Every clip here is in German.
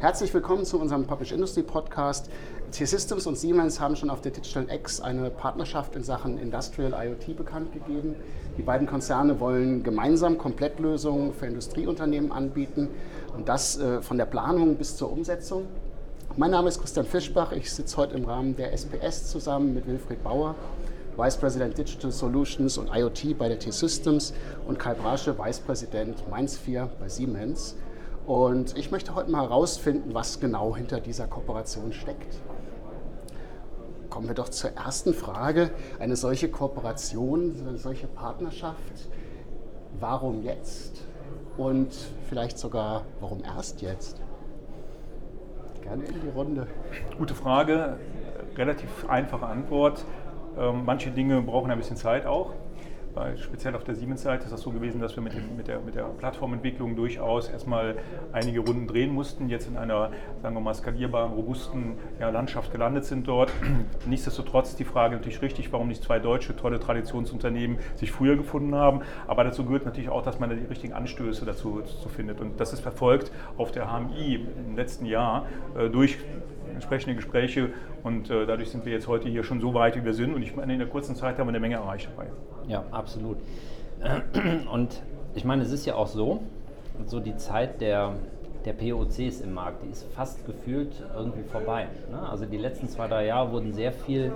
Herzlich willkommen zu unserem Publish Industry Podcast. T-Systems und Siemens haben schon auf der Digital X eine Partnerschaft in Sachen Industrial IoT bekannt gegeben. Die beiden Konzerne wollen gemeinsam Komplettlösungen für Industrieunternehmen anbieten und das äh, von der Planung bis zur Umsetzung. Mein Name ist Christian Fischbach. Ich sitze heute im Rahmen der SPS zusammen mit Wilfried Bauer, Vice President Digital Solutions und IoT bei der T-Systems und Kai Brasche, Vice President Mainz 4 bei Siemens. Und ich möchte heute mal herausfinden, was genau hinter dieser Kooperation steckt. Kommen wir doch zur ersten Frage. Eine solche Kooperation, eine solche Partnerschaft, warum jetzt? Und vielleicht sogar, warum erst jetzt? Gerne in die Runde. Gute Frage, relativ einfache Antwort. Ähm, manche Dinge brauchen ein bisschen Zeit auch. Weil speziell auf der Siemens-Seite ist das so gewesen, dass wir mit, dem, mit, der, mit der Plattformentwicklung durchaus erstmal einige Runden drehen mussten, jetzt in einer, sagen wir mal, skalierbaren, robusten ja, Landschaft gelandet sind dort. Nichtsdestotrotz die Frage natürlich richtig, warum nicht zwei deutsche tolle Traditionsunternehmen sich früher gefunden haben. Aber dazu gehört natürlich auch, dass man die richtigen Anstöße dazu, dazu findet. Und das ist verfolgt auf der HMI im letzten Jahr äh, durch entsprechende Gespräche und äh, dadurch sind wir jetzt heute hier schon so weit, wie wir sind und ich meine, in der kurzen Zeit haben wir eine Menge erreicht dabei. Ja, absolut. Und ich meine, es ist ja auch so, so die Zeit der, der POCs im Markt, die ist fast gefühlt irgendwie vorbei. Ne? Also die letzten zwei, drei Jahre wurden sehr viel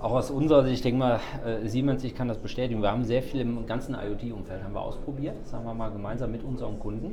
auch aus unserer Sicht, ich denke mal, äh, Siemens, ich kann das bestätigen, wir haben sehr viel im ganzen IoT-Umfeld haben wir ausprobiert, sagen wir mal gemeinsam mit unseren Kunden.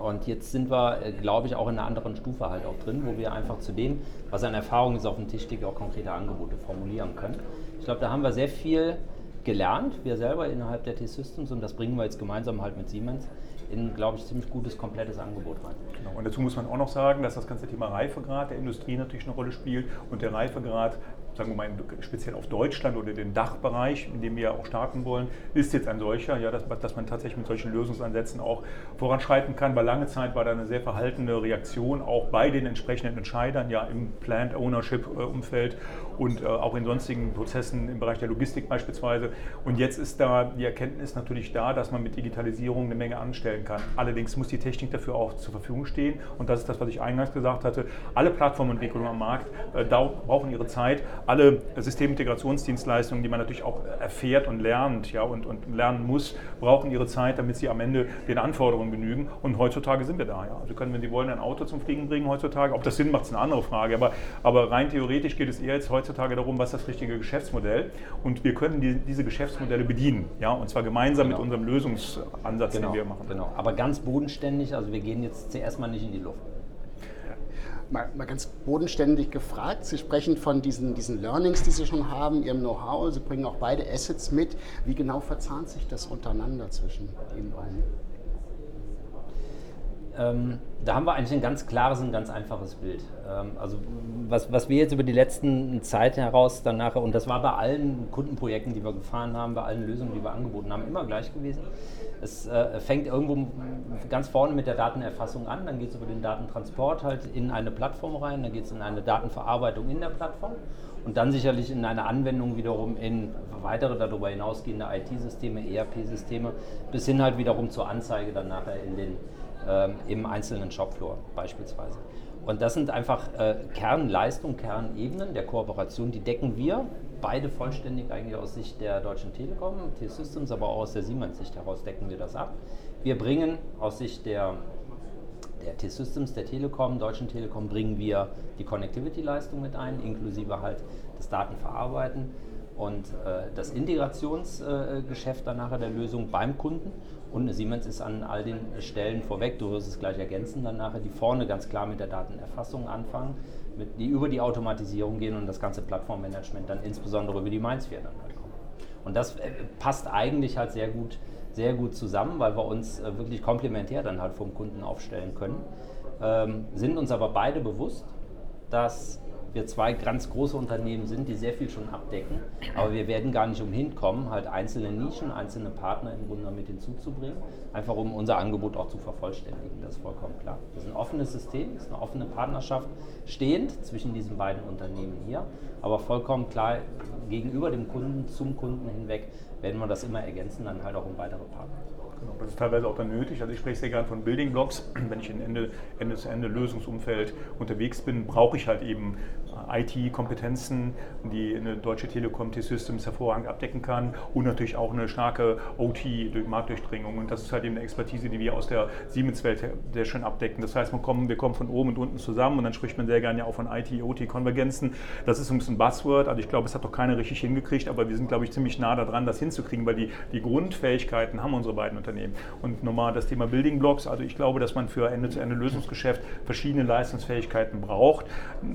Und jetzt sind wir, äh, glaube ich, auch in einer anderen Stufe halt auch drin, wo wir einfach zu dem, was an Erfahrung ist, auf dem Tisch liegt, auch konkrete Angebote formulieren können. Ich glaube, da haben wir sehr viel gelernt, wir selber innerhalb der T-Systems und das bringen wir jetzt gemeinsam halt mit Siemens in, glaube ich, ziemlich gutes, komplettes Angebot rein. Genau. Und dazu muss man auch noch sagen, dass das ganze Thema Reifegrad der Industrie natürlich eine Rolle spielt und der Reifegrad sagen wir mal speziell auf Deutschland oder den Dachbereich, in dem wir auch starten wollen, ist jetzt ein solcher, ja, dass, dass man tatsächlich mit solchen Lösungsansätzen auch voranschreiten kann, weil lange Zeit war da eine sehr verhaltene Reaktion auch bei den entsprechenden Entscheidern, ja, im Plant Ownership Umfeld und äh, auch in sonstigen Prozessen im Bereich der Logistik beispielsweise. Und jetzt ist da die Erkenntnis natürlich da, dass man mit Digitalisierung eine Menge anstellen kann. Allerdings muss die Technik dafür auch zur Verfügung stehen und das ist das, was ich eingangs gesagt hatte. Alle Plattformentwicklungen am Markt äh, brauchen ihre Zeit, alle Systemintegrationsdienstleistungen, die man natürlich auch erfährt und lernt ja, und, und lernen muss, brauchen ihre Zeit, damit sie am Ende den Anforderungen genügen. Und heutzutage sind wir da. Ja. Also können, wenn Sie wollen, ein Auto zum Fliegen bringen heutzutage. Ob das Sinn macht, ist eine andere Frage. Aber, aber rein theoretisch geht es eher jetzt heutzutage darum, was ist das richtige Geschäftsmodell. Und wir können die, diese Geschäftsmodelle bedienen. Ja, und zwar gemeinsam genau. mit unserem Lösungsansatz, genau, den wir machen. Genau. Aber ganz bodenständig. Also wir gehen jetzt zuerst mal nicht in die Luft mal, mal, ganz bodenständig gefragt. Sie sprechen von diesen, diesen Learnings, die Sie schon haben, Ihrem Know-how. Sie bringen auch beide Assets mit. Wie genau verzahnt sich das untereinander zwischen Ihnen beiden? Ähm, da haben wir eigentlich ein ganz klares und ganz einfaches Bild. Ähm, also was, was wir jetzt über die letzten Zeit heraus dann nachher, und das war bei allen Kundenprojekten, die wir gefahren haben, bei allen Lösungen, die wir angeboten haben, immer gleich gewesen. Es äh, fängt irgendwo ganz vorne mit der Datenerfassung an, dann geht es über den Datentransport halt in eine Plattform rein, dann geht es in eine Datenverarbeitung in der Plattform und dann sicherlich in eine Anwendung wiederum in weitere darüber hinausgehende IT-Systeme, ERP-Systeme, bis hin halt wiederum zur Anzeige dann nachher in den ähm, im einzelnen Shopfloor beispielsweise. Und das sind einfach äh, Kernleistungen, Kernebenen der Kooperation, die decken wir beide vollständig eigentlich aus Sicht der Deutschen Telekom, T-Systems, aber auch aus der Siemens-Sicht heraus decken wir das ab. Wir bringen aus Sicht der, der T-Systems, der Telekom, Deutschen Telekom, bringen wir die Connectivity-Leistung mit ein, inklusive halt das Datenverarbeiten und äh, das Integrationsgeschäft äh, dann nachher der Lösung beim Kunden. Und Siemens ist an all den Stellen vorweg, du wirst es gleich ergänzen, dann nachher, die vorne ganz klar mit der Datenerfassung anfangen, mit, die über die Automatisierung gehen und das ganze Plattformmanagement dann insbesondere über die Mainz 4 dann halt kommen. Und das äh, passt eigentlich halt sehr gut, sehr gut zusammen, weil wir uns äh, wirklich komplementär dann halt vom Kunden aufstellen können. Ähm, sind uns aber beide bewusst, dass wir zwei ganz große Unternehmen sind, die sehr viel schon abdecken, aber wir werden gar nicht umhin kommen, halt einzelne Nischen, einzelne Partner im Grunde mit hinzuzubringen, einfach um unser Angebot auch zu vervollständigen, das ist vollkommen klar. Das ist ein offenes System, das ist eine offene Partnerschaft stehend zwischen diesen beiden Unternehmen hier, aber vollkommen klar gegenüber dem Kunden, zum Kunden hinweg, werden wir das immer ergänzen, dann halt auch um weitere Partner. Genau, das ist teilweise auch dann nötig. Also ich spreche sehr gerne von Building Blocks. Wenn ich in Ende, Ende zu Ende Lösungsumfeld unterwegs bin, brauche ich halt eben IT-Kompetenzen, die eine deutsche Telekom T-Systems hervorragend abdecken kann und natürlich auch eine starke OT-Marktdurchdringung. Und das ist halt eben eine Expertise, die wir aus der Siemens-Welt sehr schön abdecken. Das heißt, man kommen, wir kommen von oben und unten zusammen und dann spricht man sehr gerne ja auch von IT-OT-Konvergenzen. Das ist ein bisschen Buzzword. Also ich glaube, es hat doch keiner richtig hingekriegt, aber wir sind, glaube ich, ziemlich nah daran, das hinzukriegen, weil die, die Grundfähigkeiten haben unsere beiden Unternehmen. Und nochmal das Thema Building Blocks. Also ich glaube, dass man für Ende-zu-Ende-Lösungsgeschäft verschiedene Leistungsfähigkeiten braucht.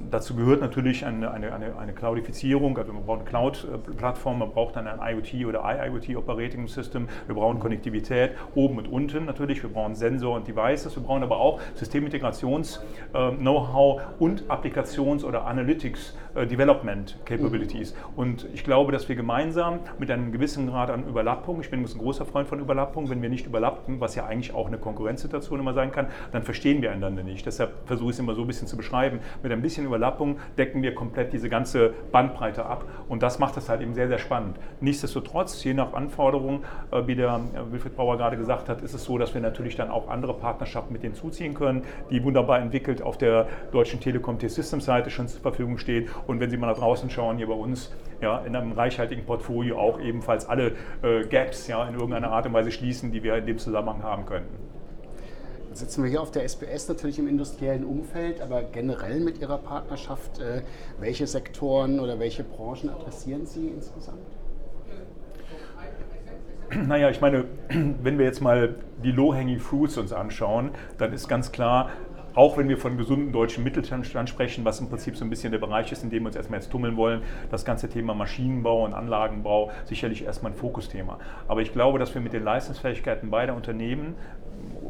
Dazu gehört natürlich eine, eine, eine, eine Cloudifizierung. Also man braucht eine Cloud-Plattform, man braucht dann ein IoT oder IIoT Operating System. Wir brauchen Konnektivität oben und unten natürlich. Wir brauchen Sensor und Devices. Wir brauchen aber auch Systemintegrations-Know-how und Applikations- oder Analytics-Development-Capabilities. Und ich glaube, dass wir gemeinsam mit einem gewissen Grad an Überlappung, ich bin ein großer Freund von Überlappung, wenn wir nicht überlappen, was ja eigentlich auch eine Konkurrenzsituation immer sein kann, dann verstehen wir einander nicht. Deshalb versuche ich es immer so ein bisschen zu beschreiben. Mit ein bisschen Überlappung decken wir komplett diese ganze Bandbreite ab. Und das macht es halt eben sehr, sehr spannend. Nichtsdestotrotz, je nach Anforderungen, äh, wie der äh, Wilfried Bauer gerade gesagt hat, ist es so, dass wir natürlich dann auch andere Partnerschaften mit denen zuziehen können, die wunderbar entwickelt auf der deutschen Telekom T-Systems Seite schon zur Verfügung stehen. Und wenn Sie mal nach draußen schauen, hier bei uns ja, in einem reichhaltigen Portfolio auch ebenfalls alle äh, Gaps ja, in irgendeiner Art und Weise schließen, die wir in dem Zusammenhang haben könnten. Jetzt sitzen wir hier auf der SPS natürlich im industriellen Umfeld, aber generell mit Ihrer Partnerschaft, äh, welche Sektoren oder welche Branchen adressieren Sie insgesamt? Naja, ich meine, wenn wir jetzt mal die Low-Hanging Fruits uns anschauen, dann ist ganz klar, auch wenn wir von gesunden deutschen Mittelstand sprechen, was im Prinzip so ein bisschen der Bereich ist, in dem wir uns erstmal jetzt tummeln wollen, das ganze Thema Maschinenbau und Anlagenbau sicherlich erstmal ein Fokusthema. Aber ich glaube, dass wir mit den Leistungsfähigkeiten beider Unternehmen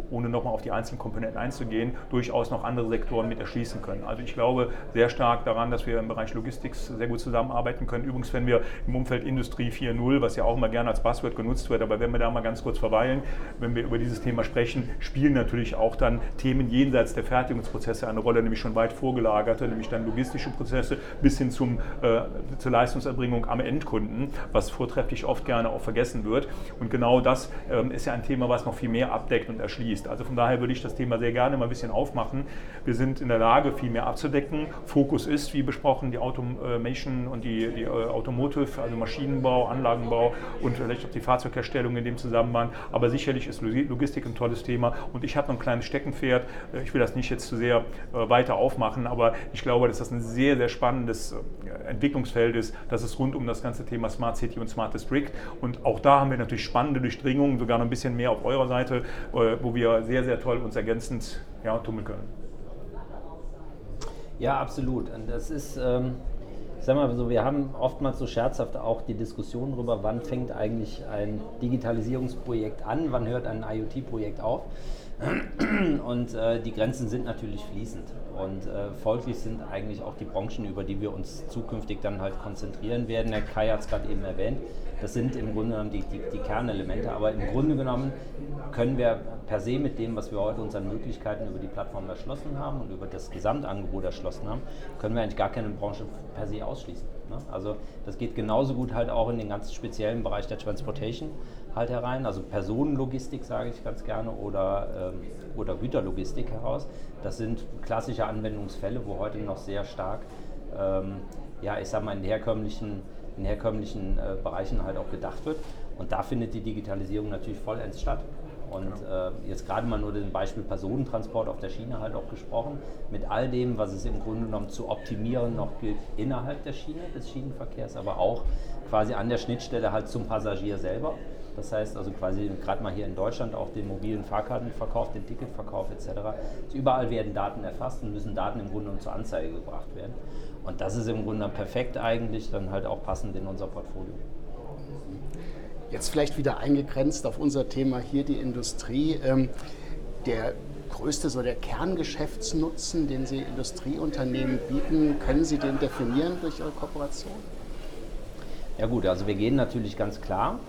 ohne nochmal auf die einzelnen Komponenten einzugehen, durchaus noch andere Sektoren mit erschließen können. Also ich glaube sehr stark daran, dass wir im Bereich Logistik sehr gut zusammenarbeiten können. Übrigens, wenn wir im Umfeld Industrie 4.0, was ja auch immer gerne als Buzzword genutzt wird, aber wenn wir da mal ganz kurz verweilen, wenn wir über dieses Thema sprechen, spielen natürlich auch dann Themen jenseits der Fertigungsprozesse eine Rolle, nämlich schon weit vorgelagerte, nämlich dann logistische Prozesse bis hin zum, äh, zur Leistungserbringung am Endkunden, was vortrefflich oft gerne auch vergessen wird. Und genau das ähm, ist ja ein Thema, was noch viel mehr abdeckt und erschließt fließt. Also von daher würde ich das Thema sehr gerne mal ein bisschen aufmachen. Wir sind in der Lage, viel mehr abzudecken. Fokus ist, wie besprochen, die Automation und die, die äh, Automotive, also Maschinenbau, Anlagenbau und vielleicht auch die Fahrzeugherstellung in dem Zusammenhang. Aber sicherlich ist Logistik ein tolles Thema. Und ich habe noch ein kleines Steckenpferd. Äh, ich will das nicht jetzt zu sehr äh, weiter aufmachen, aber ich glaube, dass das ein sehr, sehr spannendes Entwicklungsfeld ist. Das ist rund um das ganze Thema Smart City und Smart District. Und auch da haben wir natürlich spannende Durchdringungen, sogar noch ein bisschen mehr auf eurer Seite, wo wir sehr, sehr toll uns ergänzend ja, tummeln können. Ja, absolut. Und das ist, ähm, ich sag mal so, wir haben oftmals so scherzhaft auch die Diskussion darüber, wann fängt eigentlich ein Digitalisierungsprojekt an, wann hört ein IoT-Projekt auf. Und äh, die Grenzen sind natürlich fließend. Und äh, folglich sind eigentlich auch die Branchen, über die wir uns zukünftig dann halt konzentrieren werden. Herr Kai hat es gerade eben erwähnt. Das sind im Grunde genommen die, die, die, Kernelemente. Aber im Grunde genommen können wir per se mit dem, was wir heute unseren Möglichkeiten über die Plattform erschlossen haben und über das Gesamtangebot erschlossen haben, können wir eigentlich gar keine Branche per se ausschließen. Ne? Also das geht genauso gut halt auch in den ganz speziellen Bereich der Transportation halt herein, also Personenlogistik sage ich ganz gerne oder, ähm, oder Güterlogistik heraus. Das sind klassische Anwendungsfälle, wo heute noch sehr stark, ähm, ja, ich sag mal, in herkömmlichen, in herkömmlichen äh, Bereichen halt auch gedacht wird. Und da findet die Digitalisierung natürlich vollends statt. Und äh, jetzt gerade mal nur den Beispiel Personentransport auf der Schiene halt auch gesprochen, mit all dem, was es im Grunde genommen zu optimieren noch gilt innerhalb der Schiene, des Schienenverkehrs, aber auch quasi an der Schnittstelle halt zum Passagier selber. Das heißt also quasi gerade mal hier in Deutschland auch den mobilen Fahrkartenverkauf, den Ticketverkauf etc. Überall werden Daten erfasst und müssen Daten im Grunde genommen zur Anzeige gebracht werden. Und das ist im Grunde perfekt eigentlich dann halt auch passend in unser Portfolio. Jetzt vielleicht wieder eingegrenzt auf unser Thema hier die Industrie. Ähm, der größte, so der Kerngeschäftsnutzen, den Sie Industrieunternehmen bieten, können Sie den definieren durch Ihre Kooperation? Ja gut, also wir gehen natürlich ganz klar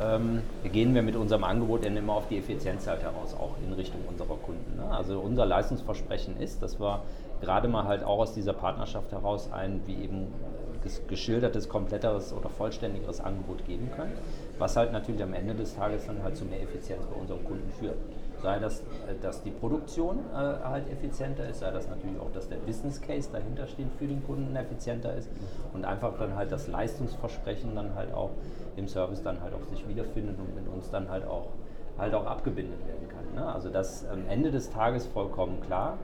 ähm, gehen wir mit unserem Angebot dann immer auf die Effizienzseite heraus, auch in Richtung unserer Kunden. Ne? Also unser Leistungsversprechen ist, dass wir gerade mal halt auch aus dieser Partnerschaft heraus ein, wie eben geschildertes, kompletteres oder vollständigeres Angebot geben können, was halt natürlich am Ende des Tages dann halt zu mehr Effizienz bei unserem Kunden führt. Sei das, äh, dass die Produktion äh, halt effizienter ist, sei das natürlich auch, dass der Business Case dahinter steht für den Kunden effizienter ist und einfach dann halt das Leistungsversprechen dann halt auch im Service dann halt auch sich wiederfindet und mit uns dann halt auch halt auch abgebindet werden kann. Ne? Also das am Ende des Tages vollkommen klar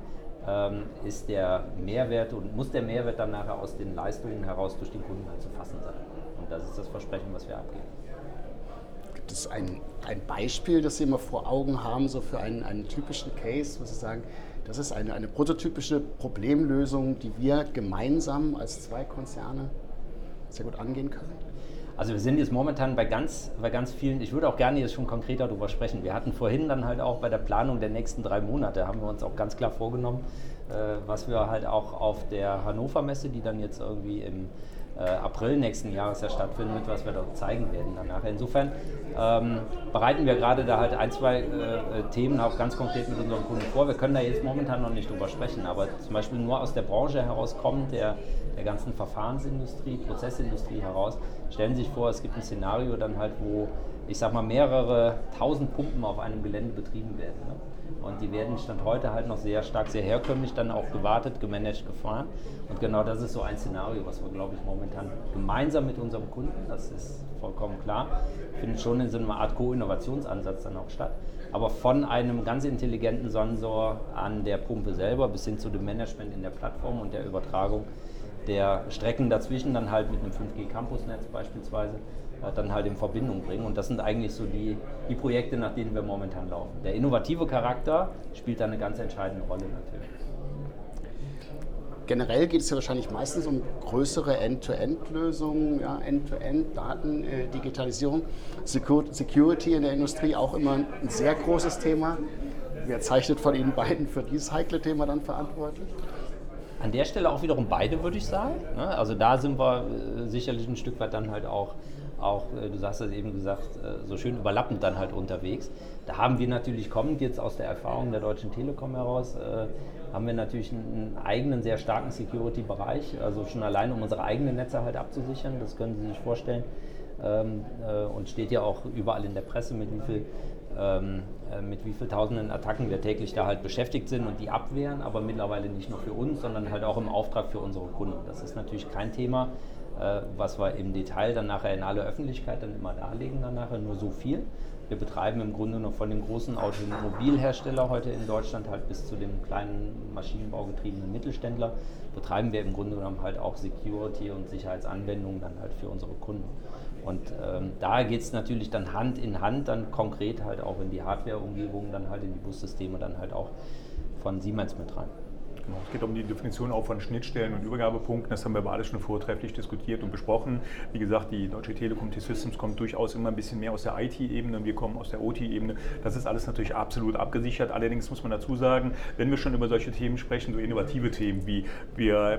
ähm, ist der Mehrwert und muss der Mehrwert dann nachher aus den Leistungen heraus durch den Kunden halt zu fassen sein. Und das ist das Versprechen, was wir abgeben. Gibt es ein, ein Beispiel, das Sie immer vor Augen haben, so für einen, einen typischen Case, wo Sie sagen, das ist eine, eine prototypische Problemlösung, die wir gemeinsam als zwei Konzerne sehr gut angehen können? Also wir sind jetzt momentan bei ganz, bei ganz vielen, ich würde auch gerne jetzt schon konkreter darüber sprechen. Wir hatten vorhin dann halt auch bei der Planung der nächsten drei Monate, haben wir uns auch ganz klar vorgenommen, äh, was wir halt auch auf der Hannover Messe, die dann jetzt irgendwie im April nächsten Jahres ja stattfindet, was wir dort zeigen werden danach. Insofern ähm, bereiten wir gerade da halt ein, zwei äh, Themen auch ganz konkret mit unseren Kunden vor. Wir können da jetzt momentan noch nicht drüber sprechen, aber zum Beispiel nur aus der Branche herauskommt, der, der ganzen Verfahrensindustrie, Prozessindustrie heraus, stellen Sie sich vor, es gibt ein Szenario dann halt, wo ich sag mal mehrere tausend Pumpen auf einem Gelände betrieben werden. Ne? Und die werden Stand heute halt noch sehr stark, sehr herkömmlich dann auch gewartet, gemanagt, gefahren. Und genau das ist so ein Szenario, was wir, glaube ich, momentan gemeinsam mit unserem Kunden, das ist vollkommen klar, findet schon in so einer Art Co-Innovationsansatz dann auch statt. Aber von einem ganz intelligenten Sensor an der Pumpe selber bis hin zu dem Management in der Plattform und der Übertragung der Strecken dazwischen, dann halt mit einem 5G-Campusnetz beispielsweise, dann halt in Verbindung bringen. Und das sind eigentlich so die, die Projekte, nach denen wir momentan laufen. Der innovative Charakter spielt da eine ganz entscheidende Rolle natürlich. Generell geht es ja wahrscheinlich meistens um größere End-to-End-Lösungen, ja, End-to-End, Daten, äh, Digitalisierung, Security in der Industrie auch immer ein sehr großes Thema. Wer zeichnet von Ihnen beiden für dieses heikle Thema dann verantwortlich? An der Stelle auch wiederum beide, würde ich sagen. Ne? Also da sind wir äh, sicherlich ein Stück weit dann halt auch auch, äh, du hast es eben gesagt, äh, so schön überlappend dann halt unterwegs. Da haben wir natürlich kommend jetzt aus der Erfahrung der Deutschen Telekom heraus, äh, haben wir natürlich einen eigenen, sehr starken Security-Bereich, also schon allein um unsere eigenen Netze halt abzusichern, das können Sie sich vorstellen. Ähm, und steht ja auch überall in der Presse, mit wie viel ähm, mit wie viel tausenden Attacken wir täglich da halt beschäftigt sind und die abwehren, aber mittlerweile nicht nur für uns, sondern halt auch im Auftrag für unsere Kunden. Das ist natürlich kein Thema, was wir im Detail dann nachher in aller Öffentlichkeit dann immer darlegen, dann nachher nur so viel. Wir betreiben im Grunde noch von dem großen Automobilhersteller heute in Deutschland halt bis zu dem kleinen maschinenbaugetriebenen Mittelständler, betreiben wir im Grunde genommen halt auch Security und Sicherheitsanwendungen dann halt für unsere Kunden. Und ähm, da geht es natürlich dann Hand in Hand, dann konkret halt auch in die Hardware-Umgebung, dann halt in die Bussysteme, dann halt auch von Siemens mit rein. Genau, es geht um die Definition auch von Schnittstellen und Übergabepunkten. Das haben wir beide schon vortrefflich diskutiert und besprochen. Wie gesagt, die Deutsche Telekom T-Systems kommt durchaus immer ein bisschen mehr aus der IT-Ebene. Wir kommen aus der OT-Ebene. Das ist alles natürlich absolut abgesichert. Allerdings muss man dazu sagen, wenn wir schon über solche Themen sprechen, so innovative Themen wie wir, äh,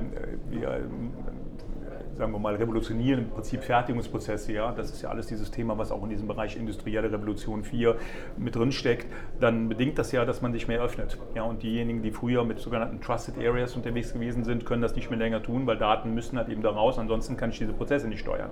wir sagen wir mal, revolutionieren im Prinzip Fertigungsprozesse, ja, das ist ja alles dieses Thema, was auch in diesem Bereich industrielle Revolution 4 mit drin steckt, dann bedingt das ja, dass man sich mehr öffnet. Ja, und diejenigen, die früher mit sogenannten Trusted Areas unterwegs gewesen sind, können das nicht mehr länger tun, weil Daten müssen halt eben da raus, ansonsten kann ich diese Prozesse nicht steuern.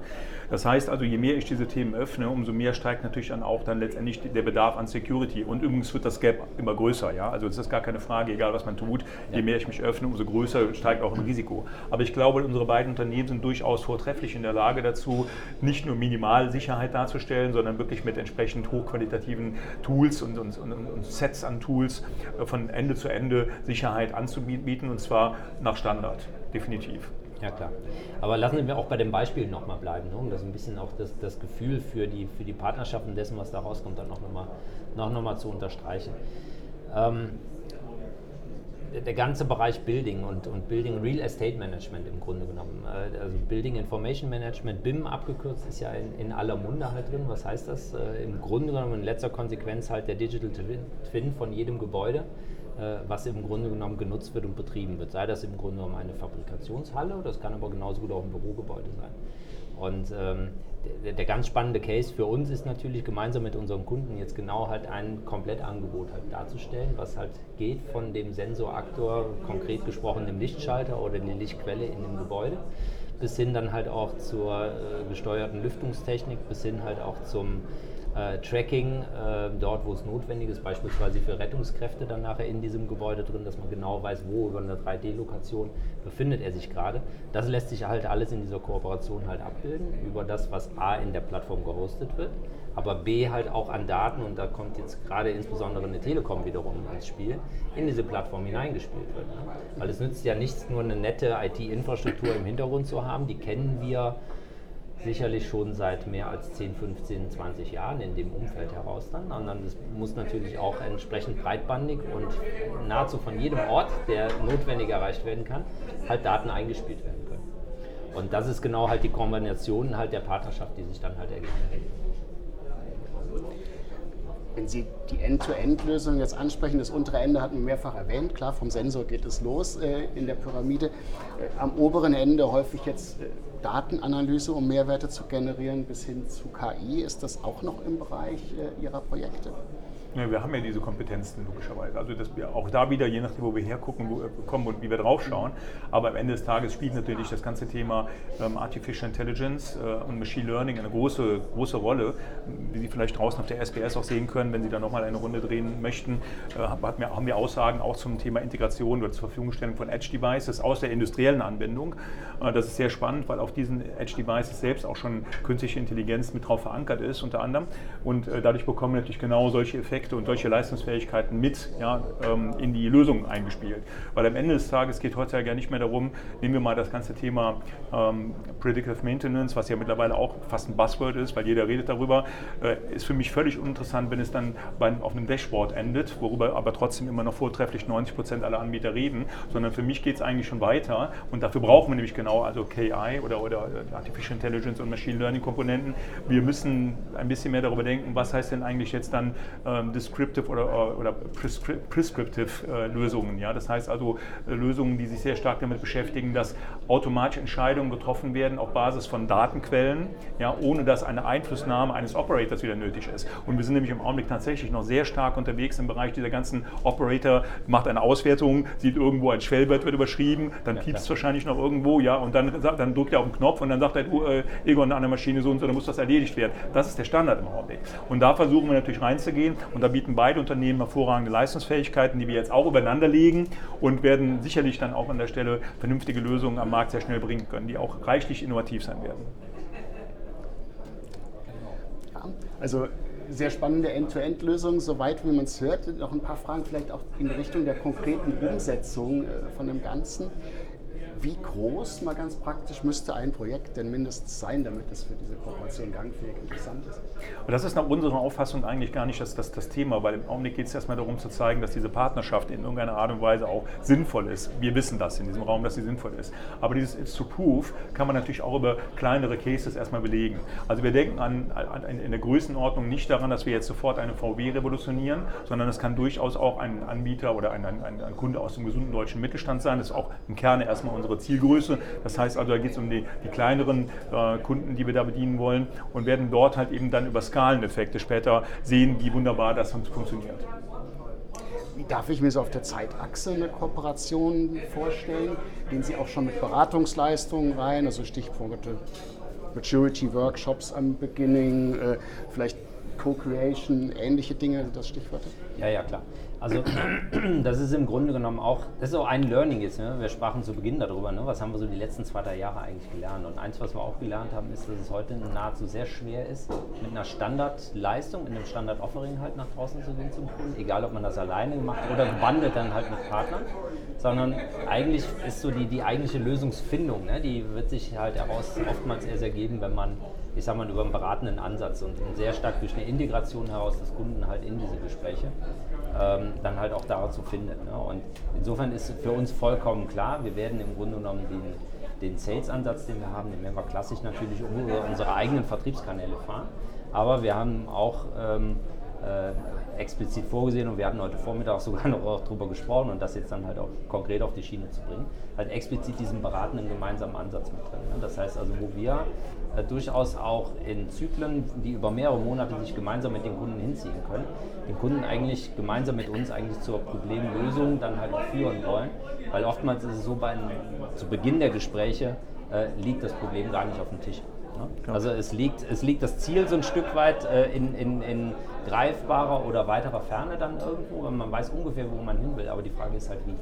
Das heißt also, je mehr ich diese Themen öffne, umso mehr steigt natürlich dann auch dann letztendlich der Bedarf an Security. Und übrigens wird das Gap immer größer, ja, also das ist gar keine Frage, egal was man tut, je mehr ich mich öffne, umso größer steigt auch ein Risiko. Aber ich glaube, unsere beiden Unternehmen sind durchaus vortrefflich in der Lage dazu, nicht nur Minimalsicherheit darzustellen, sondern wirklich mit entsprechend hochqualitativen Tools und, und, und, und Sets an Tools äh, von Ende zu Ende Sicherheit anzubieten und zwar nach Standard, definitiv. Ja klar. Aber lassen wir auch bei dem Beispiel nochmal bleiben, ne? um das ein bisschen auch das, das Gefühl für die, für die Partnerschaften dessen, was da rauskommt, dann noch nochmal noch, noch mal zu unterstreichen. Ähm, der ganze Bereich Building und, und Building Real Estate Management im Grunde genommen. Äh, also Building Information Management, BIM abgekürzt, ist ja in, in aller Munde halt drin. Was heißt das? Äh, Im Grunde genommen in letzter Konsequenz halt der Digital Twin von jedem Gebäude, äh, was im Grunde genommen genutzt wird und betrieben wird. Sei das im Grunde genommen eine Fabrikationshalle, das kann aber genauso gut auch ein Bürogebäude sein. Und ähm, der, der, ganz spannende Case für uns ist natürlich gemeinsam mit unseren Kunden jetzt genau halt ein Komplettangebot halt darzustellen, was halt geht von dem Sensoraktor, konkret gesprochen dem Lichtschalter oder die Lichtquelle in dem Gebäude, bis hin dann halt auch zur äh, gesteuerten Lüftungstechnik, bis hin halt auch zum äh, Tracking äh, dort, wo es notwendig ist, beispielsweise für Rettungskräfte dann nachher in diesem Gebäude drin, dass man genau weiß, wo über eine 3D-Lokation befindet er sich gerade. Das lässt sich halt alles in dieser Kooperation halt abbilden, über das, was A in der Plattform gehostet wird, aber B halt auch an Daten, und da kommt jetzt gerade insbesondere eine Telekom wiederum ins Spiel, in diese Plattform hineingespielt wird. Ne? Weil es nützt ja nichts, nur eine nette IT-Infrastruktur im Hintergrund zu haben, die kennen wir sicherlich schon seit mehr als 10, 15, 20 Jahren in dem Umfeld heraus dann, sondern es muss natürlich auch entsprechend breitbandig und nahezu von jedem Ort, der notwendig erreicht werden kann, halt Daten eingespielt werden können. Und das ist genau halt die Kombination halt der Partnerschaft, die sich dann halt ergibt. Wenn Sie die End-to-End-Lösung jetzt ansprechen, das untere Ende hatten wir mehrfach erwähnt, klar, vom Sensor geht es los äh, in der Pyramide. Äh, am oberen Ende häufig jetzt äh, Datenanalyse, um Mehrwerte zu generieren, bis hin zu KI. Ist das auch noch im Bereich äh, Ihrer Projekte? Ja, wir haben ja diese Kompetenzen logischerweise. Also dass wir auch da wieder, je nachdem, wo wir hergucken, wo wir kommen und wie wir drauf schauen. Aber am Ende des Tages spielt natürlich das ganze Thema ähm, Artificial Intelligence äh, und Machine Learning eine große, große Rolle, wie Sie vielleicht draußen auf der SPS auch sehen können, wenn Sie da nochmal eine Runde drehen möchten. Äh, haben wir Aussagen auch zum Thema Integration oder zur Verfügungstellung von Edge Devices aus der industriellen Anwendung. Äh, das ist sehr spannend, weil auf diesen Edge Devices selbst auch schon künstliche Intelligenz mit drauf verankert ist, unter anderem. Und äh, dadurch bekommen wir natürlich genau solche Effekte Effekte und solche Leistungsfähigkeiten mit ja, ähm, in die Lösung eingespielt. Weil am Ende des Tages geht heutzutage ja nicht mehr darum, nehmen wir mal das ganze Thema ähm, Predictive Maintenance, was ja mittlerweile auch fast ein Buzzword ist, weil jeder redet darüber, äh, ist für mich völlig uninteressant, wenn es dann bei, auf einem Dashboard endet, worüber aber trotzdem immer noch vortrefflich 90 Prozent aller Anbieter reden, sondern für mich geht es eigentlich schon weiter und dafür brauchen wir nämlich genau also KI oder, oder Artificial Intelligence und Machine Learning Komponenten. Wir müssen ein bisschen mehr darüber denken, was heißt denn eigentlich jetzt dann ähm, Descriptive oder, oder Prescriptive äh, Lösungen. Ja? Das heißt also äh, Lösungen, die sich sehr stark damit beschäftigen, dass automatisch Entscheidungen getroffen werden auf Basis von Datenquellen, ja, ohne dass eine Einflussnahme eines Operators wieder nötig ist. Und wir sind nämlich im Augenblick tatsächlich noch sehr stark unterwegs im Bereich dieser ganzen Operator, macht eine Auswertung, sieht irgendwo ein Schwellwert wird überschrieben, dann ja, piepst es wahrscheinlich noch irgendwo, ja, und dann, dann drückt er auf den Knopf und dann sagt er, du, äh, Egon, an der Maschine so und so, dann muss das erledigt werden. Das ist der Standard im Augenblick. Und da versuchen wir natürlich reinzugehen und da bieten beide Unternehmen hervorragende Leistungsfähigkeiten, die wir jetzt auch übereinander legen und werden sicherlich dann auch an der Stelle vernünftige Lösungen am Markt sehr schnell bringen können, die auch reichlich innovativ sein werden. also sehr spannende End-to-End-Lösung, soweit wie man es hört. Noch ein paar Fragen vielleicht auch in Richtung der konkreten Umsetzung äh, von dem Ganzen. Wie groß, mal ganz praktisch, müsste ein Projekt denn mindestens sein, damit es für diese Kooperation gangfähig interessant ist? Und das ist nach unserer Auffassung eigentlich gar nicht das, das, das Thema, weil im Augenblick geht es erstmal darum zu zeigen, dass diese Partnerschaft in irgendeiner Art und Weise auch sinnvoll ist. Wir wissen das in diesem Raum, dass sie sinnvoll ist. Aber dieses It's to Proof kann man natürlich auch über kleinere Cases erstmal belegen. Also wir denken an, an, in der Größenordnung nicht daran, dass wir jetzt sofort eine VW revolutionieren, sondern es kann durchaus auch ein Anbieter oder ein, ein, ein Kunde aus dem gesunden deutschen Mittelstand sein. Das ist auch im Kerne erstmal unsere unsere Zielgröße. Das heißt also, da geht es um die, die kleineren äh, Kunden, die wir da bedienen wollen und werden dort halt eben dann über Skaleneffekte später sehen, wie wunderbar das funktioniert. Darf ich mir so auf der Zeitachse eine Kooperation vorstellen? Gehen Sie auch schon mit Beratungsleistungen rein, also Stichpunkte Maturity Workshops am Beginning, äh, vielleicht Co-Creation, ähnliche Dinge, das Stichwort? Ja, ja, klar. Also das ist im Grunde genommen auch, das ist auch ein Learning jetzt. Ne? Wir sprachen zu Beginn darüber, ne? was haben wir so die letzten zwei, drei Jahre eigentlich gelernt. Und eins, was wir auch gelernt haben, ist, dass es heute nahezu sehr schwer ist, mit einer Standardleistung, mit einem Standard-Offering halt nach draußen zu gehen zum Kunden, egal ob man das alleine macht oder gebundelt dann halt mit Partnern, sondern eigentlich ist so die, die eigentliche Lösungsfindung, ne? die wird sich halt heraus oftmals erst ergeben, wenn man ich sag mal, über einen beratenden Ansatz und sehr stark durch eine Integration heraus des Kunden halt in diese Gespräche ähm, dann halt auch dazu findet. Ne? Und insofern ist für uns vollkommen klar, wir werden im Grunde genommen den, den Sales-Ansatz, den wir haben, den werden wir klassisch natürlich über unsere eigenen Vertriebskanäle fahren. Aber wir haben auch ähm, äh, explizit vorgesehen und wir hatten heute Vormittag sogar noch auch drüber gesprochen und das jetzt dann halt auch konkret auf die Schiene zu bringen, halt explizit diesen beratenden gemeinsamen Ansatz mit drin. Ne? Das heißt also, wo wir äh, durchaus auch in Zyklen, die über mehrere Monate sich gemeinsam mit den Kunden hinziehen können, den Kunden eigentlich gemeinsam mit uns eigentlich zur Problemlösung dann halt auch führen wollen, weil oftmals ist es so, bei, zu Beginn der Gespräche äh, liegt das Problem gar nicht auf dem Tisch. Ne? Also es liegt, es liegt das Ziel so ein Stück weit äh, in, in, in greifbarer oder weiterer Ferne dann irgendwo, man weiß ungefähr, wo man hin will, aber die Frage ist halt wie.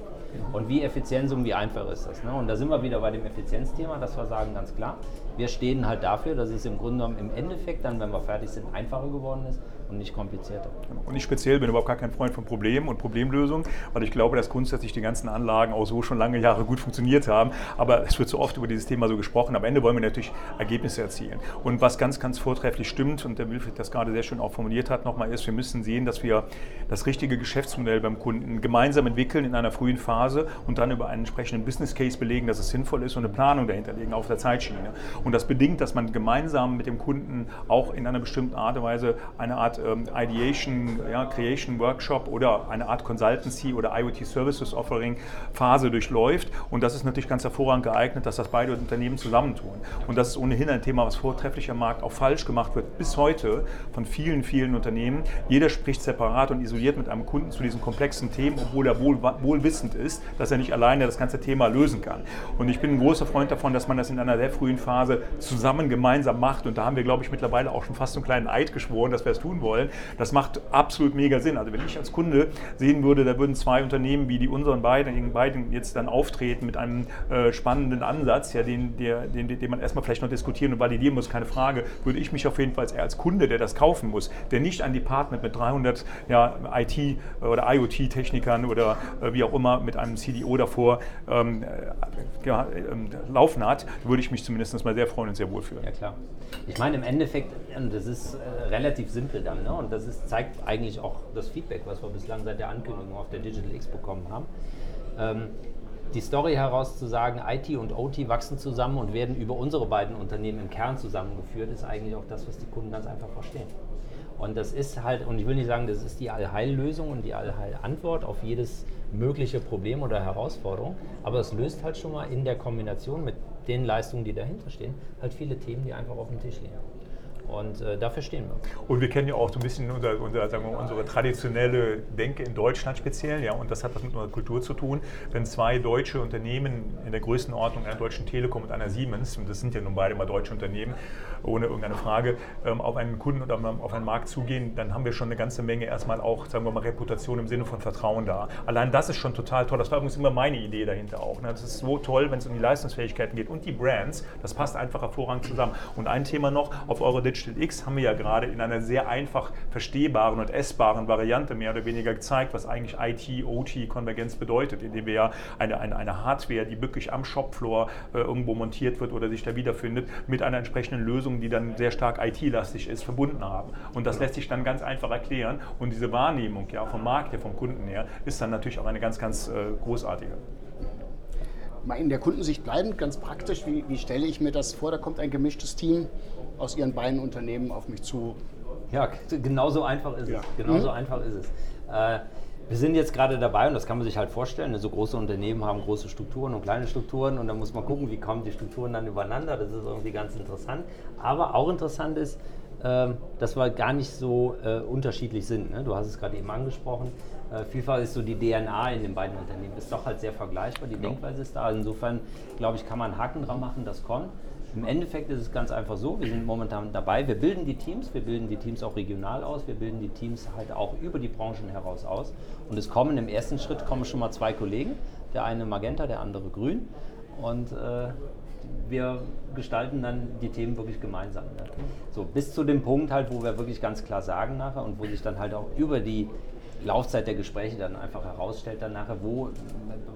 Und wie effizient und wie einfach ist das. Ne? Und da sind wir wieder bei dem Effizienzthema, dass wir sagen ganz klar, wir stehen halt dafür, dass es im Grunde genommen im Endeffekt dann, wenn wir fertig sind, einfacher geworden ist und nicht komplizierter. Und ich speziell bin überhaupt gar kein Freund von Problemen und Problemlösungen, weil ich glaube, dass grundsätzlich die ganzen Anlagen auch so schon lange Jahre gut funktioniert haben. Aber es wird so oft über dieses Thema so gesprochen. Am Ende wollen wir natürlich Ergebnisse erzielen. Und was ganz, ganz vortrefflich stimmt und der Wilfried das gerade sehr schön auch formuliert hat, nochmal ist, wir müssen sehen, dass wir das richtige Geschäftsmodell beim Kunden gemeinsam entwickeln in einer frühen Phase und dann über einen entsprechenden Business Case belegen, dass es sinnvoll ist und eine Planung dahinter legen auf der Zeitschiene. Und das bedingt, dass man gemeinsam mit dem Kunden auch in einer bestimmten Art und Weise eine Art ähm, Ideation, ja, Creation Workshop oder eine Art Consultancy oder IoT Services Offering Phase durchläuft. Und das ist natürlich ganz hervorragend geeignet, dass das beide Unternehmen zusammentun. Und das ist ohnehin ein Thema, was vortrefflich am Markt auch falsch gemacht wird, bis heute von vielen, vielen Unternehmen. Jeder spricht separat und isoliert mit einem Kunden zu diesen komplexen Themen, obwohl er wohl, wohl wissend ist, dass er nicht alleine das ganze Thema lösen kann. Und ich bin ein großer Freund davon, dass man das in einer sehr frühen Phase zusammen gemeinsam macht. Und da haben wir, glaube ich, mittlerweile auch schon fast einen kleinen Eid geschworen, dass wir es tun wollen. Das macht absolut mega Sinn. Also wenn ich als Kunde sehen würde, da würden zwei Unternehmen wie die unseren beiden, beiden jetzt dann auftreten mit einem äh, spannenden Ansatz, ja, den, der, den, den man erstmal vielleicht noch diskutieren und validieren muss, keine Frage, würde ich mich auf jeden Fall als Kunde, der das kaufen muss, der nicht ein Department mit 300 ja, IT- oder IoT-Technikern oder äh, wie auch immer mit einem CDO davor ähm, äh, ja, ähm, laufen hat, würde ich mich zumindest mal sehr freuen und sehr wohl fühlen. Ja klar. Ich meine im Endeffekt, das ist äh, relativ simpel dann, ne? und das ist, zeigt eigentlich auch das Feedback, was wir bislang seit der Ankündigung auf der Digital X bekommen haben. Ähm, die Story heraus zu sagen, IT und OT wachsen zusammen und werden über unsere beiden Unternehmen im Kern zusammengeführt, ist eigentlich auch das, was die Kunden ganz einfach verstehen. Und das ist halt, und ich will nicht sagen, das ist die Allheillösung und die Allheilantwort auf jedes mögliche Problem oder Herausforderung, aber es löst halt schon mal in der Kombination mit den Leistungen, die dahinter stehen, halt viele Themen, die einfach auf dem Tisch liegen. Und äh, dafür stehen wir. Und wir kennen ja auch so ein bisschen unser, unser, sagen wir, unsere traditionelle Denke in Deutschland speziell, ja, und das hat was mit unserer Kultur zu tun. Wenn zwei deutsche Unternehmen in der Größenordnung einer deutschen Telekom und einer Siemens, und das sind ja nun beide mal deutsche Unternehmen, ohne irgendeine Frage, ähm, auf einen Kunden oder auf einen Markt zugehen, dann haben wir schon eine ganze Menge erstmal auch, sagen wir mal, Reputation im Sinne von Vertrauen da. Allein das ist schon total toll. Das war übrigens immer meine Idee dahinter auch. Ne? Das ist so toll, wenn es um die Leistungsfähigkeiten geht und die Brands. Das passt einfach hervorragend zusammen. Und ein Thema noch auf eure Digital X haben wir ja gerade in einer sehr einfach verstehbaren und essbaren Variante mehr oder weniger gezeigt, was eigentlich IT, OT, Konvergenz bedeutet, indem wir ja eine, eine, eine Hardware, die wirklich am Shopfloor äh, irgendwo montiert wird oder sich da wiederfindet, mit einer entsprechenden Lösung, die dann sehr stark IT-lastig ist, verbunden haben. Und das lässt sich dann ganz einfach erklären. Und diese Wahrnehmung ja, vom Markt her, vom Kunden her, ist dann natürlich auch eine ganz, ganz äh, großartige mal in der Kundensicht bleibend, ganz praktisch, wie, wie, stelle ich mir das vor? Da kommt ein gemischtes Team aus Ihren beiden Unternehmen auf mich zu? Ja, genauso einfach ist ja. es. Genauso mhm. einfach ist es. Äh, wir sind jetzt gerade dabei, und das kann man sich halt vorstellen, ne, so große Unternehmen haben große Strukturen und kleine Strukturen und da muss man gucken, wie kommen die Strukturen dann übereinander. Das ist irgendwie ganz interessant. Aber auch interessant ist, äh, dass wir gar nicht so äh, unterschiedlich sind. Ne? Du hast es gerade eben angesprochen. Äh, vielfach ist so die DNA in den beiden Unternehmen ist doch halt sehr vergleichbar. Die Denkweise ist da. Insofern, glaube ich, kann man einen Haken dran machen, das kommt. Im Endeffekt ist es ganz einfach so, wir sind momentan dabei, wir bilden die Teams, wir bilden die Teams auch regional aus, wir bilden die Teams halt auch über die Branchen heraus aus. Und es kommen im ersten Schritt kommen schon mal zwei Kollegen, der eine Magenta, der andere Grün. Und äh, wir gestalten dann die Themen wirklich gemeinsam. Ne? So bis zu dem Punkt halt, wo wir wirklich ganz klar sagen nachher und wo sich dann halt auch über die Laufzeit der Gespräche dann einfach herausstellt, dann nachher, wo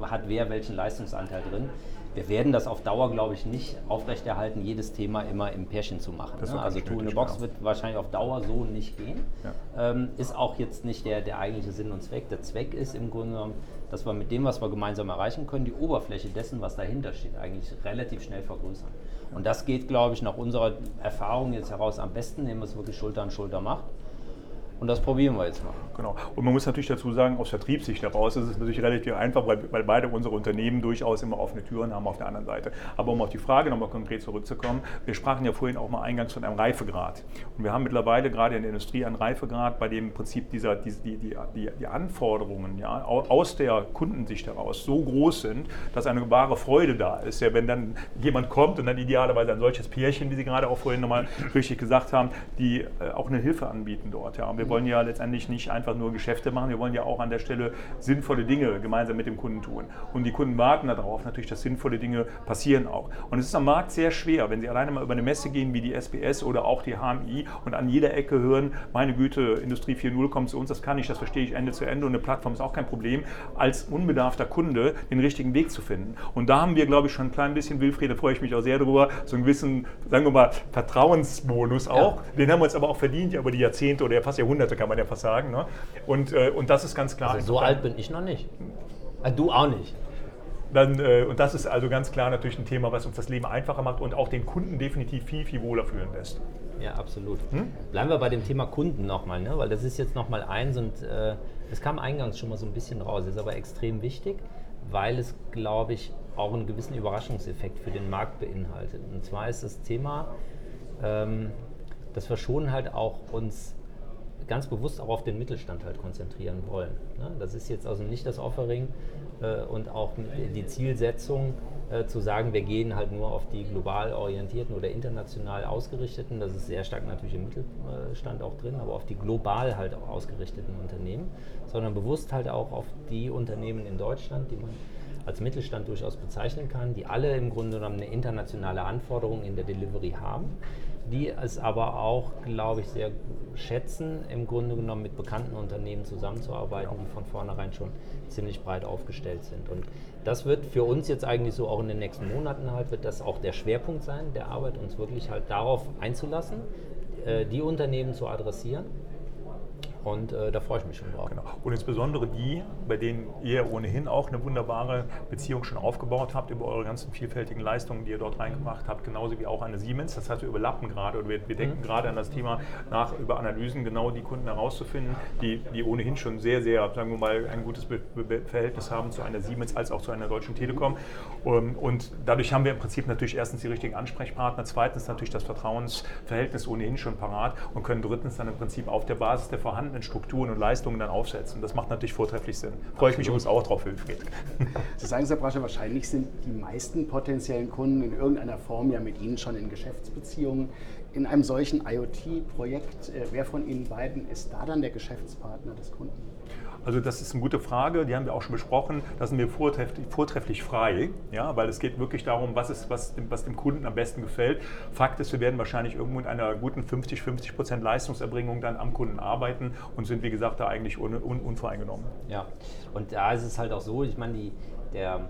hat wer welchen Leistungsanteil drin wir werden das auf Dauer, glaube ich, nicht aufrechterhalten, jedes Thema immer im Pärchen zu machen. Ne? Also Two in a Box wird wahrscheinlich auf Dauer so nicht gehen. Ja. Ähm, ist auch jetzt nicht der, der eigentliche Sinn und Zweck. Der Zweck ist im Grunde genommen, dass wir mit dem, was wir gemeinsam erreichen können, die Oberfläche dessen, was dahinter steht, eigentlich relativ schnell vergrößern. Und das geht, glaube ich, nach unserer Erfahrung jetzt heraus am besten, indem man es wirklich Schulter an Schulter macht. Und das probieren wir jetzt mal. Genau. Und man muss natürlich dazu sagen, aus Vertriebssicht heraus ist es natürlich relativ einfach, weil, weil beide unsere Unternehmen durchaus immer offene Türen haben auf der anderen Seite. Aber um auf die Frage nochmal konkret zurückzukommen, wir sprachen ja vorhin auch mal eingangs von einem Reifegrad. Und wir haben mittlerweile gerade in der Industrie einen Reifegrad, bei dem im Prinzip dieser, die, die, die, die Anforderungen ja, aus der Kundensicht heraus so groß sind, dass eine wahre Freude da ist. Ja, wenn dann jemand kommt und dann idealerweise ein solches Pärchen, wie Sie gerade auch vorhin nochmal richtig gesagt haben, die äh, auch eine Hilfe anbieten dort. Ja. Und wir wollen ja letztendlich nicht einfach nur Geschäfte machen, wir wollen ja auch an der Stelle sinnvolle Dinge gemeinsam mit dem Kunden tun. Und die Kunden warten darauf natürlich, dass sinnvolle Dinge passieren auch. Und es ist am Markt sehr schwer, wenn Sie alleine mal über eine Messe gehen wie die SBS oder auch die HMI und an jeder Ecke hören, meine Güte, Industrie 4.0 kommt zu uns, das kann ich, das verstehe ich Ende zu Ende und eine Plattform ist auch kein Problem, als unbedarfter Kunde den richtigen Weg zu finden. Und da haben wir, glaube ich, schon ein klein bisschen, Wilfried, da freue ich mich auch sehr drüber, so einen gewissen, sagen wir mal, Vertrauensbonus auch. Ja. Den haben wir uns aber auch verdient, ja, über die Jahrzehnte oder fast Jahrhunderte, kann man ja fast sagen. Ne? Und, äh, und das ist ganz klar. Also so alt bin ich noch nicht. Äh, du auch nicht. Dann, äh, und das ist also ganz klar natürlich ein Thema, was uns das Leben einfacher macht und auch den Kunden definitiv viel, viel wohler fühlen lässt. Ja, absolut. Hm? Bleiben wir bei dem Thema Kunden nochmal, ne? weil das ist jetzt nochmal eins und äh, es kam eingangs schon mal so ein bisschen raus, ist aber extrem wichtig, weil es, glaube ich, auch einen gewissen Überraschungseffekt für den Markt beinhaltet. Und zwar ist das Thema, ähm, dass wir schon halt auch uns ganz bewusst auch auf den Mittelstand halt konzentrieren wollen. Ne? Das ist jetzt also nicht das Offering äh, und auch die Zielsetzung äh, zu sagen, wir gehen halt nur auf die global orientierten oder international ausgerichteten, das ist sehr stark natürlich im Mittelstand auch drin, aber auf die global halt auch ausgerichteten Unternehmen, sondern bewusst halt auch auf die Unternehmen in Deutschland, die man als Mittelstand durchaus bezeichnen kann, die alle im Grunde genommen eine internationale Anforderung in der Delivery haben, die es aber auch, glaube ich, sehr schätzen, im Grunde genommen mit bekannten Unternehmen zusammenzuarbeiten, die von vornherein schon ziemlich breit aufgestellt sind. Und das wird für uns jetzt eigentlich so auch in den nächsten Monaten halt, wird das auch der Schwerpunkt sein der Arbeit, uns wirklich halt darauf einzulassen, äh, die Unternehmen zu adressieren und äh, da freue ich mich schon drauf. Genau. Und insbesondere die, bei denen ihr ohnehin auch eine wunderbare Beziehung schon aufgebaut habt über eure ganzen vielfältigen Leistungen, die ihr dort reingemacht habt, genauso wie auch eine Siemens. Das heißt, wir überlappen gerade oder wir, wir denken mhm. gerade an das Thema nach, über Analysen genau die Kunden herauszufinden, die, die ohnehin schon sehr, sehr, sagen wir mal, ein gutes Be Be Verhältnis haben zu einer Siemens als auch zu einer Deutschen Telekom. Um, und dadurch haben wir im Prinzip natürlich erstens die richtigen Ansprechpartner, zweitens natürlich das Vertrauensverhältnis ohnehin schon parat und können drittens dann im Prinzip auf der Basis der vorhandenen vorhandenen Strukturen und Leistungen dann aufsetzen. Das macht natürlich vortrefflich Sinn. Freue ich mich übrigens auch drauf, Wilfried. Sie sagen es, Herr Brasche, wahrscheinlich sind die meisten potenziellen Kunden in irgendeiner Form ja mit Ihnen schon in Geschäftsbeziehungen. In einem solchen IoT-Projekt, äh, wer von Ihnen beiden ist da dann der Geschäftspartner des Kunden? Also das ist eine gute Frage, die haben wir auch schon besprochen. Da sind wir vortrefflich, vortrefflich frei, ja, weil es geht wirklich darum, was, ist, was, dem, was dem Kunden am besten gefällt. Fakt ist, wir werden wahrscheinlich irgendwo mit einer guten 50-50 Prozent Leistungserbringung dann am Kunden arbeiten und sind, wie gesagt, da eigentlich un, un, unvoreingenommen. Ja, und da ist es halt auch so, ich meine, die, der,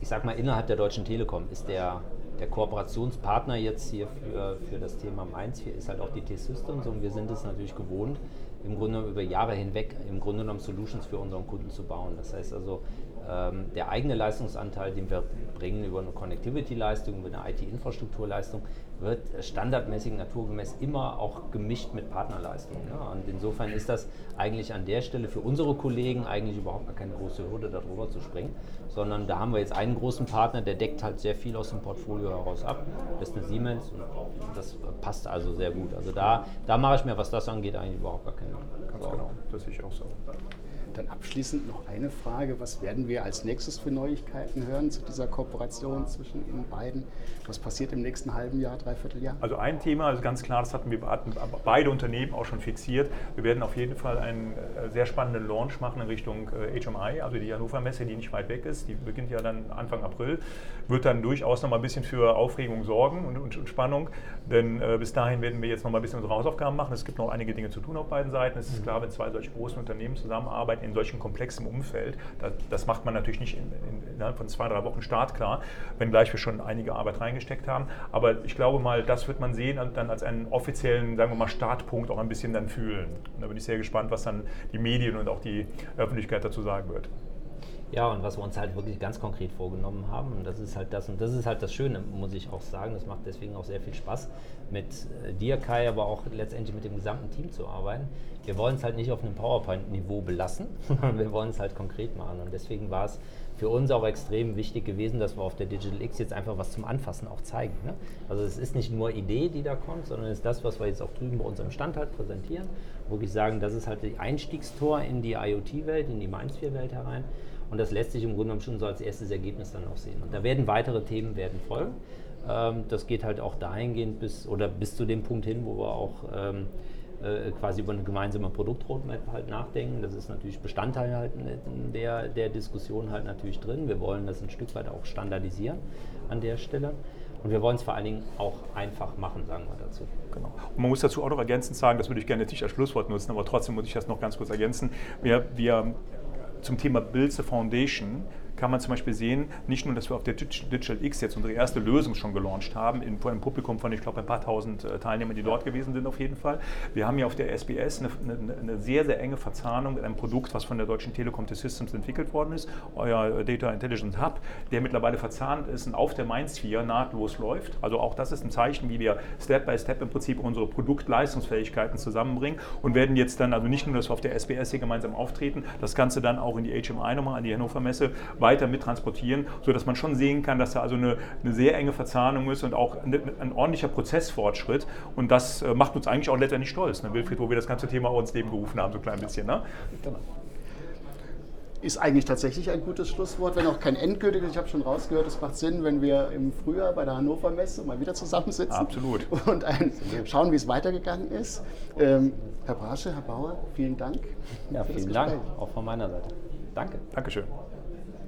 ich sag mal, innerhalb der Deutschen Telekom ist der der Kooperationspartner jetzt hier für, für das Thema Mainz hier ist halt auch die T-Systems und wir sind es natürlich gewohnt, im Grunde über Jahre hinweg im Grunde genommen Solutions für unseren Kunden zu bauen. Das heißt also, ähm, der eigene Leistungsanteil, den wir bringen über eine Connectivity-Leistung, über eine IT-Infrastrukturleistung, wird standardmäßig naturgemäß immer auch gemischt mit Partnerleistungen. Ja. Und insofern ist das eigentlich an der Stelle für unsere Kollegen eigentlich überhaupt gar keine große Hürde, darüber zu springen, sondern da haben wir jetzt einen großen Partner, der deckt halt sehr viel aus dem Portfolio heraus ab. Das ist eine Siemens und das passt also sehr gut. Also da, da mache ich mir, was das angeht, eigentlich überhaupt gar keine Ganz genau, das sehe ich auch so. Dann abschließend noch eine Frage. Was werden wir als nächstes für Neuigkeiten hören zu dieser Kooperation zwischen Ihnen beiden? Was passiert im nächsten halben Jahr, dreiviertel Jahr? Also ein Thema, also ganz klar, das hatten wir hatten beide Unternehmen auch schon fixiert. Wir werden auf jeden Fall einen äh, sehr spannenden Launch machen in Richtung HMI, äh, also die Hannover Messe, die nicht weit weg ist. Die beginnt ja dann Anfang April. Wird dann durchaus noch mal ein bisschen für Aufregung sorgen und, und, und Spannung. Denn äh, bis dahin werden wir jetzt noch mal ein bisschen unsere Hausaufgaben machen. Es gibt noch einige Dinge zu tun auf beiden Seiten. Es ist mhm. klar, wenn zwei solche großen Unternehmen zusammenarbeiten, in solchem komplexem Umfeld. Das, das macht man natürlich nicht in, in, innerhalb von zwei, drei Wochen startklar, wenngleich wir schon einige Arbeit reingesteckt haben. Aber ich glaube mal, das wird man sehen und dann als einen offiziellen, sagen wir mal, Startpunkt auch ein bisschen dann fühlen. Und da bin ich sehr gespannt, was dann die Medien und auch die Öffentlichkeit dazu sagen wird. Ja, und was wir uns halt wirklich ganz konkret vorgenommen haben, und das ist halt das, und das ist halt das Schöne, muss ich auch sagen, das macht deswegen auch sehr viel Spaß, mit äh, dir, Kai, aber auch letztendlich mit dem gesamten Team zu arbeiten. Wir wollen es halt nicht auf einem PowerPoint-Niveau belassen, sondern wir wollen es halt konkret machen. Und deswegen war es für uns auch extrem wichtig gewesen, dass wir auf der Digital X jetzt einfach was zum Anfassen auch zeigen. Ne? Also es ist nicht nur Idee, die da kommt, sondern es ist das, was wir jetzt auch drüben bei unserem Stand halt präsentieren. Wirklich sagen, das ist halt die Einstiegstor in die IoT-Welt, in die Mainsphere-Welt herein. Und das lässt sich im Grunde genommen schon so als erstes Ergebnis dann auch sehen. Und da werden weitere Themen werden folgen. Ähm, das geht halt auch dahingehend bis oder bis zu dem Punkt hin, wo wir auch ähm, äh, quasi über eine gemeinsame Produktroadmap halt nachdenken. Das ist natürlich Bestandteil halt der, der Diskussion halt natürlich drin. Wir wollen das ein Stück weit auch standardisieren an der Stelle. Und wir wollen es vor allen Dingen auch einfach machen, sagen wir dazu. Genau. Und man muss dazu auch noch ergänzend sagen, das würde ich gerne nicht als Schlusswort nutzen, aber trotzdem muss ich das noch ganz kurz ergänzen. Wir, wir zum Thema Build the Foundation kann man zum Beispiel sehen, nicht nur, dass wir auf der Digital X jetzt unsere erste Lösung schon gelauncht haben, in, vor einem Publikum von, ich glaube, ein paar tausend äh, Teilnehmern, die dort gewesen sind auf jeden Fall. Wir haben ja auf der SBS eine, eine, eine sehr, sehr enge Verzahnung mit einem Produkt, was von der Deutschen Telekom Systems entwickelt worden ist, euer Data Intelligence Hub, der mittlerweile verzahnt ist und auf der Mainsphere nahtlos läuft. Also auch das ist ein Zeichen, wie wir Step by Step im Prinzip unsere Produktleistungsfähigkeiten zusammenbringen und werden jetzt dann also nicht nur, dass wir auf der SBS hier gemeinsam auftreten, das Ganze dann auch in die HMI nochmal, an die Hannover Messe weiter weiter mit transportieren, sodass man schon sehen kann, dass da also eine, eine sehr enge Verzahnung ist und auch ein, ein ordentlicher Prozessfortschritt. Und das äh, macht uns eigentlich auch letztendlich stolz, ne, Wilfried, wo wir das ganze Thema auch ins Leben gerufen haben, so ein klein bisschen. Ne? Genau ist eigentlich tatsächlich ein gutes Schlusswort, wenn auch kein endgültiges. Ich habe schon rausgehört, es macht Sinn, wenn wir im Frühjahr bei der Hannover Messe mal wieder zusammensitzen. Absolut. Und ein, schauen, wie es weitergegangen ist. Ähm, Herr Brasche, Herr Bauer, vielen Dank. Ja, vielen Dank, auch von meiner Seite. Danke. Dankeschön.